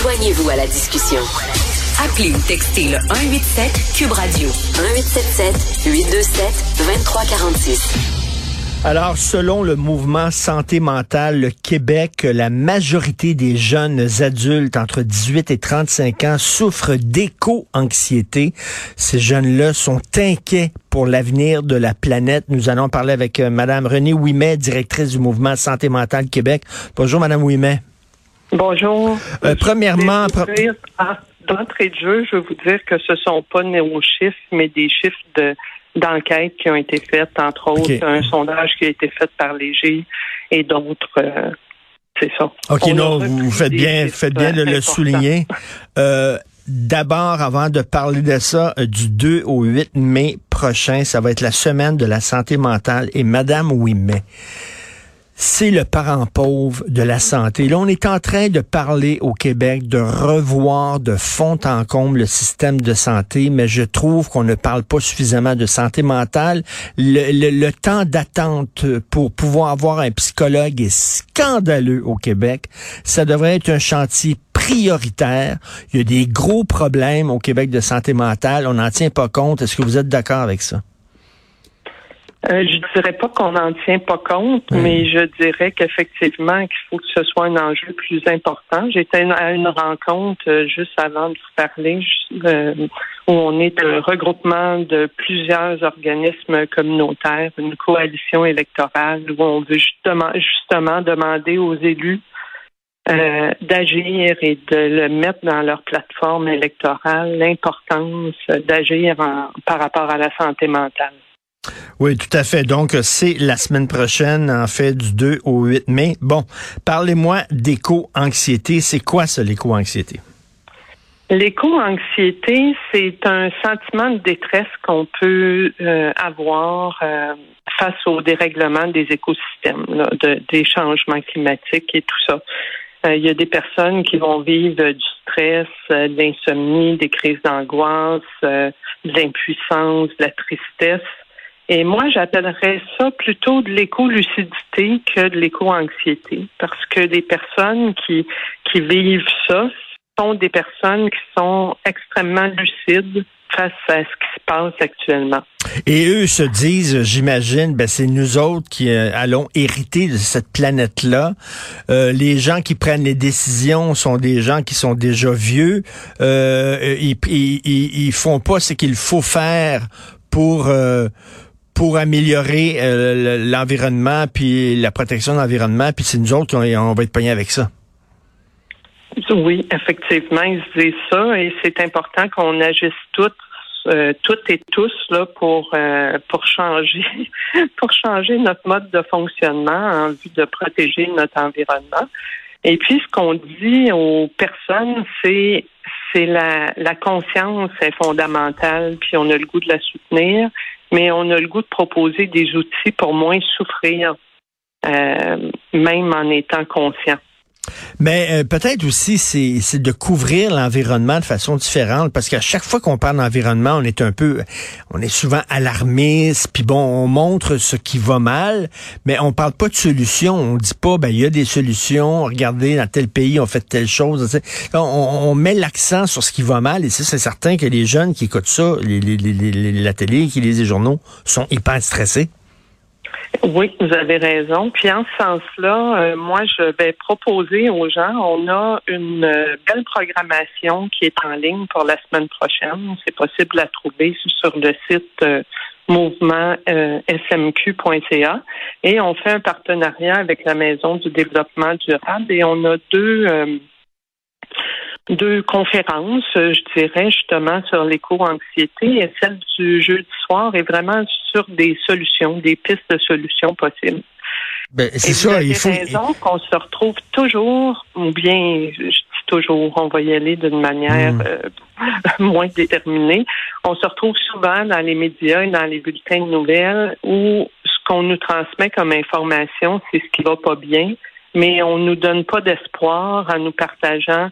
Joignez-vous à la discussion. Appelez ou textez le 187 Cube Radio 1877 827 2346. Alors, selon le mouvement Santé mentale, le Québec, la majorité des jeunes adultes entre 18 et 35 ans souffrent d'éco-anxiété. Ces jeunes-là sont inquiets pour l'avenir de la planète. Nous allons parler avec euh, Madame Renée Ouimet, directrice du mouvement Santé mentale Québec. Bonjour, Madame Ouimet. Bonjour. Euh, premièrement, d'entrée de jeu, je veux vous dire que ce sont pas nos chiffres, mais des chiffres de d'enquêtes qui ont été faites, entre autres un sondage qui a été fait par Léger et d'autres. Euh, c'est ça. OK, non, vous faites bien, faites bien de le souligner. Euh, D'abord, avant de parler de ça, euh, du 2 au 8 mai prochain, ça va être la semaine de la santé mentale et Madame Ouimet c'est le parent pauvre de la santé. Là, on est en train de parler au Québec de revoir de fond en comble le système de santé, mais je trouve qu'on ne parle pas suffisamment de santé mentale. Le, temps d'attente pour pouvoir avoir un psychologue est scandaleux au Québec. Ça devrait être un chantier prioritaire. Il y a des gros problèmes au Québec de santé mentale. On n'en tient pas compte. Est-ce que vous êtes d'accord avec ça? Euh, je dirais pas qu'on n'en tient pas compte, mais je dirais qu'effectivement qu'il faut que ce soit un enjeu plus important. J'étais à une rencontre euh, juste avant de vous parler euh, où on est un regroupement de plusieurs organismes communautaires, une coalition électorale où on veut justement justement demander aux élus d'agir et de le mettre dans leur plateforme électorale, l'importance d'agir par rapport à la santé mentale. Oui, tout à fait. Donc, c'est la semaine prochaine, en fait, du 2 au 8 mai. Bon, parlez-moi d'éco-anxiété. C'est quoi ça, l'éco-anxiété? L'éco-anxiété, c'est un sentiment de détresse qu'on peut euh, avoir euh, face au dérèglement des écosystèmes, des changements climatiques et tout ça. Euh, il y a des personnes qui vont vivre du stress, de l'insomnie, des crises d'angoisse, de l'impuissance, de la tristesse. Et moi, j'appellerais ça plutôt de l'éco-lucidité que de l'éco-anxiété, parce que les personnes qui, qui vivent ça sont des personnes qui sont extrêmement lucides face à ce qui se passe actuellement. Et eux se disent, j'imagine, ben c'est nous autres qui euh, allons hériter de cette planète-là. Euh, les gens qui prennent les décisions sont des gens qui sont déjà vieux. Euh, ils, ils, ils, font pas ce qu'il faut faire pour euh, pour améliorer euh, l'environnement puis la protection de l'environnement, puis c'est nous autres on va être pognés avec ça. Oui, effectivement, ils se disent ça et c'est important qu'on agisse toutes, euh, toutes et tous là pour euh, pour changer pour changer notre mode de fonctionnement en vue de protéger notre environnement. Et puis ce qu'on dit aux personnes, c'est c'est la, la conscience est fondamentale, puis on a le goût de la soutenir, mais on a le goût de proposer des outils pour moins souffrir, euh, même en étant conscient. Mais euh, peut-être aussi c'est de couvrir l'environnement de façon différente parce qu'à chaque fois qu'on parle d'environnement, on est un peu on est souvent alarmiste puis bon, on montre ce qui va mal, mais on parle pas de solutions, on dit pas ben il y a des solutions, regardez dans tel pays on fait telle chose, on, met l'accent sur ce qui va mal et c'est certain que les jeunes qui écoutent ça, les, la télé, qui lisent les journaux sont hyper stressés. Oui, vous avez raison. Puis en ce sens-là, euh, moi, je vais proposer aux gens, on a une euh, belle programmation qui est en ligne pour la semaine prochaine. C'est possible de la trouver sur le site euh, mouvement smq.ca et on fait un partenariat avec la Maison du développement durable et on a deux deux conférences, je dirais, justement, sur l'éco-anxiété et celle du jeudi soir est vraiment sur des solutions, des pistes de solutions possibles. Ben, c'est ça, il faut. raison qu'on se retrouve toujours, ou bien, je dis toujours, on va y aller d'une manière hmm. euh, moins déterminée. On se retrouve souvent dans les médias et dans les bulletins de nouvelles où ce qu'on nous transmet comme information, c'est ce qui va pas bien, mais on nous donne pas d'espoir en nous partageant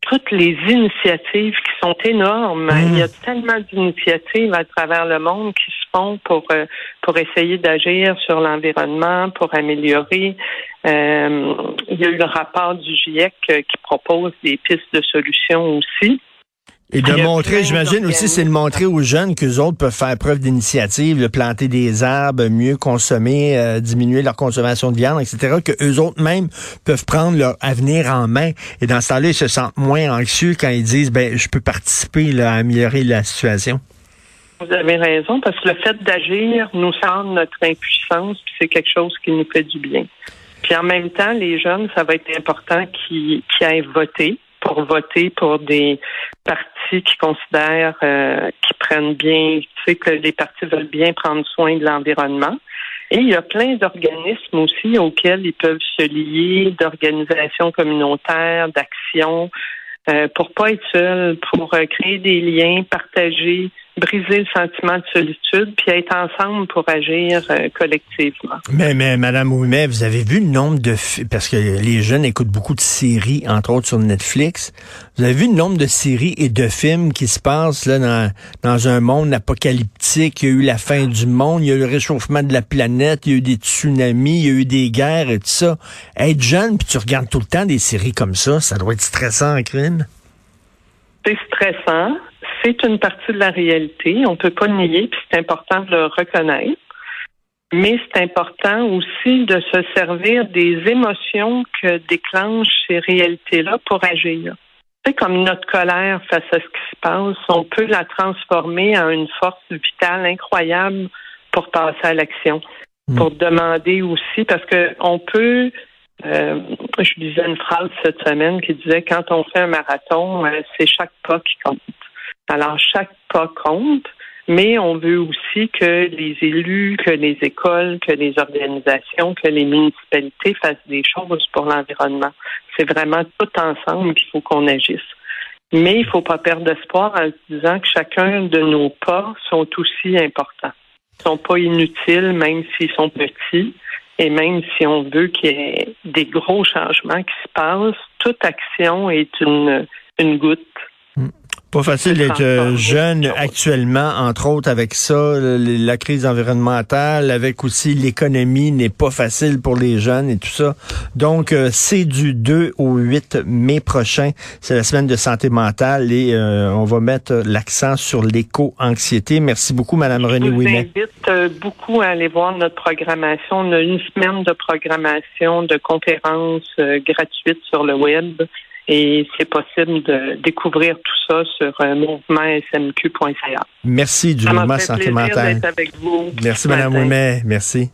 toutes les initiatives qui sont énormes. Mm. Il y a tellement d'initiatives à travers le monde qui se font pour euh, pour essayer d'agir sur l'environnement, pour améliorer. Euh, il y a eu le rapport du GIEC euh, qui propose des pistes de solutions aussi. Et de montrer, j'imagine aussi, c'est de montrer aux jeunes qu'eux autres peuvent faire preuve d'initiative, de planter des arbres, mieux consommer, euh, diminuer leur consommation de viande, etc., que eux autres même peuvent prendre leur avenir en main. Et dans ce temps-là, ils se sentent moins anxieux quand ils disent, ben, je peux participer là, à améliorer la situation. Vous avez raison, parce que le fait d'agir nous semble notre impuissance, puis c'est quelque chose qui nous fait du bien. Puis en même temps, les jeunes, ça va être important qu'ils aillent voter pour voter pour des partis qui considèrent euh, qui prennent bien, tu sais, que les partis veulent bien prendre soin de l'environnement. Et il y a plein d'organismes aussi auxquels ils peuvent se lier, d'organisations communautaires, d'actions, euh, pour pas être seuls, pour euh, créer des liens, partager briser le sentiment de solitude, puis être ensemble pour agir euh, collectivement. Mais, mais Madame Ouimet, vous avez vu le nombre de... Parce que les jeunes écoutent beaucoup de séries, entre autres sur Netflix. Vous avez vu le nombre de séries et de films qui se passent là dans, dans un monde apocalyptique? Il y a eu la fin du monde, il y a eu le réchauffement de la planète, il y a eu des tsunamis, il y a eu des guerres et tout ça. Être jeune, puis tu regardes tout le temps des séries comme ça, ça doit être stressant en crime? C'est stressant c'est une partie de la réalité. On ne peut pas nier, puis c'est important de le reconnaître. Mais c'est important aussi de se servir des émotions que déclenchent ces réalités-là pour agir. C'est comme notre colère face à ce qui se passe, on peut la transformer en une force vitale incroyable pour passer à l'action, hmm. pour demander aussi, parce que on peut euh, je lisais une phrase cette semaine qui disait quand on fait un marathon, euh, c'est chaque pas qui compte. Alors, chaque pas compte, mais on veut aussi que les élus, que les écoles, que les organisations, que les municipalités fassent des choses pour l'environnement. C'est vraiment tout ensemble qu'il faut qu'on agisse. Mais il ne faut pas perdre espoir en disant que chacun de nos pas sont aussi importants. Ils sont pas inutiles, même s'ils sont petits. Et même si on veut qu'il y ait des gros changements qui se passent, toute action est une, une goutte pas facile d'être euh, jeune actuellement, entre autres avec ça, la crise environnementale, avec aussi l'économie n'est pas facile pour les jeunes et tout ça. Donc, euh, c'est du 2 au 8 mai prochain. C'est la semaine de santé mentale et euh, on va mettre l'accent sur l'éco-anxiété. Merci beaucoup, Madame René Ouimet. Je vous invite beaucoup à aller voir notre programmation. On a une semaine de programmation de conférences gratuites sur le web. Et c'est possible de découvrir tout ça sur euh, mouvement-smq.ca. Merci du mouvement santé mentale. Avec vous Merci, Mme Ouimet. Merci.